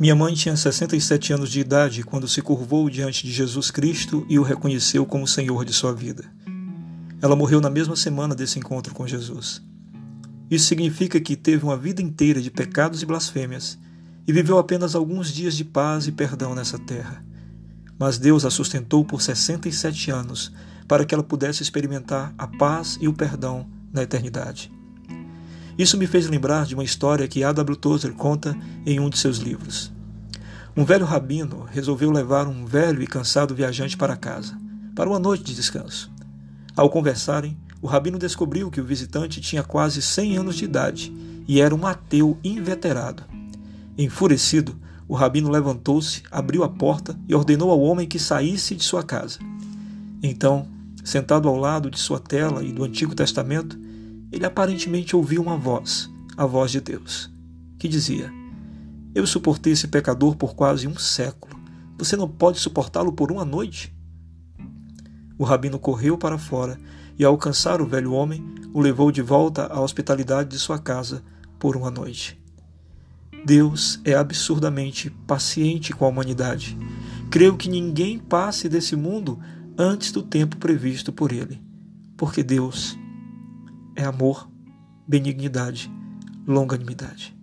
Minha mãe tinha 67 anos de idade quando se curvou diante de Jesus Cristo e o reconheceu como Senhor de sua vida. Ela morreu na mesma semana desse encontro com Jesus. Isso significa que teve uma vida inteira de pecados e blasfêmias e viveu apenas alguns dias de paz e perdão nessa terra. Mas Deus a sustentou por 67 anos para que ela pudesse experimentar a paz e o perdão na eternidade. Isso me fez lembrar de uma história que A.W. Tozer conta em um de seus livros. Um velho rabino resolveu levar um velho e cansado viajante para casa, para uma noite de descanso. Ao conversarem, o rabino descobriu que o visitante tinha quase 100 anos de idade e era um ateu inveterado. Enfurecido, o rabino levantou-se, abriu a porta e ordenou ao homem que saísse de sua casa. Então, sentado ao lado de sua tela e do Antigo Testamento, ele aparentemente ouviu uma voz, a voz de Deus, que dizia: Eu suportei esse pecador por quase um século. Você não pode suportá-lo por uma noite? O rabino correu para fora e, ao alcançar o velho homem, o levou de volta à hospitalidade de sua casa por uma noite. Deus é absurdamente paciente com a humanidade. Creio que ninguém passe desse mundo antes do tempo previsto por ele, porque Deus é amor, benignidade, longanimidade.